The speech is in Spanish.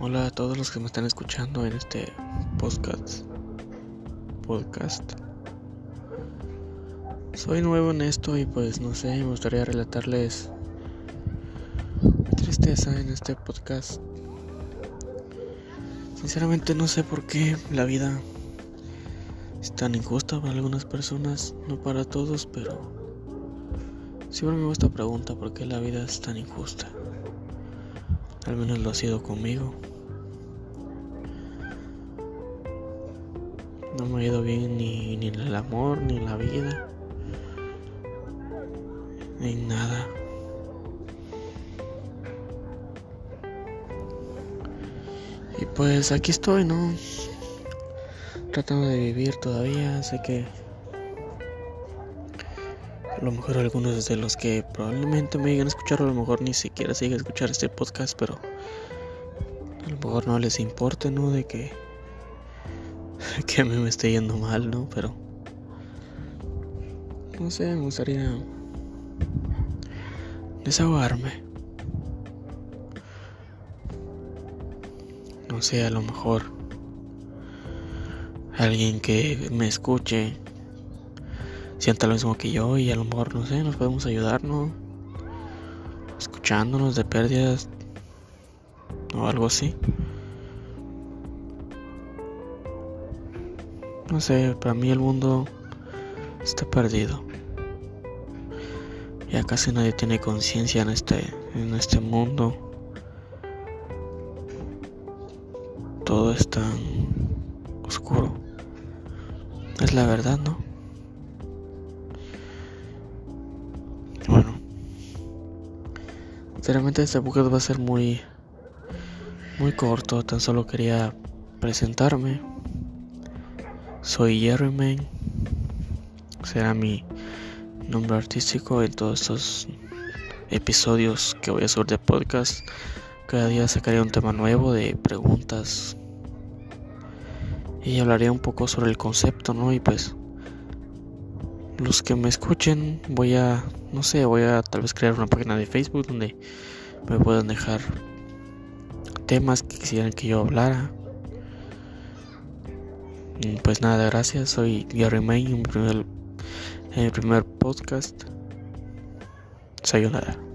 Hola a todos los que me están escuchando en este podcast. Podcast. Soy nuevo en esto y pues no sé, me gustaría relatarles mi tristeza en este podcast. Sinceramente no sé por qué la vida es tan injusta para algunas personas, no para todos, pero siempre me hago esta pregunta, ¿por qué la vida es tan injusta? Al menos lo ha sido conmigo. No me ha ido bien ni, ni en el amor, ni en la vida, ni en nada. Y pues aquí estoy, ¿no? Tratando de vivir todavía. Sé que a lo mejor algunos de los que probablemente me lleguen a escuchar, a lo mejor ni siquiera siguen a escuchar este podcast, pero a lo mejor no les importe, ¿no? De que, que a mí me esté yendo mal, ¿no? Pero no sé, me gustaría desahogarme. No sé, a lo mejor alguien que me escuche sienta lo mismo que yo y a lo mejor, no sé, nos podemos ayudar, ¿no? Escuchándonos de pérdidas o algo así. No sé, para mí el mundo está perdido. Ya casi nadie tiene conciencia en este, en este mundo. Todo es tan oscuro. Es la verdad, ¿no? Sinceramente este podcast va a ser muy, muy corto. Tan solo quería presentarme. Soy Jerry Será mi nombre artístico en todos estos episodios que voy a subir de podcast. Cada día sacaré un tema nuevo de preguntas y hablaré un poco sobre el concepto, ¿no? Y pues los que me escuchen voy a, no sé, voy a tal vez crear una página de Facebook donde me puedan dejar temas que quisieran que yo hablara. Pues nada, gracias. Soy Gary May, en primer, en el primer podcast. Sayonara.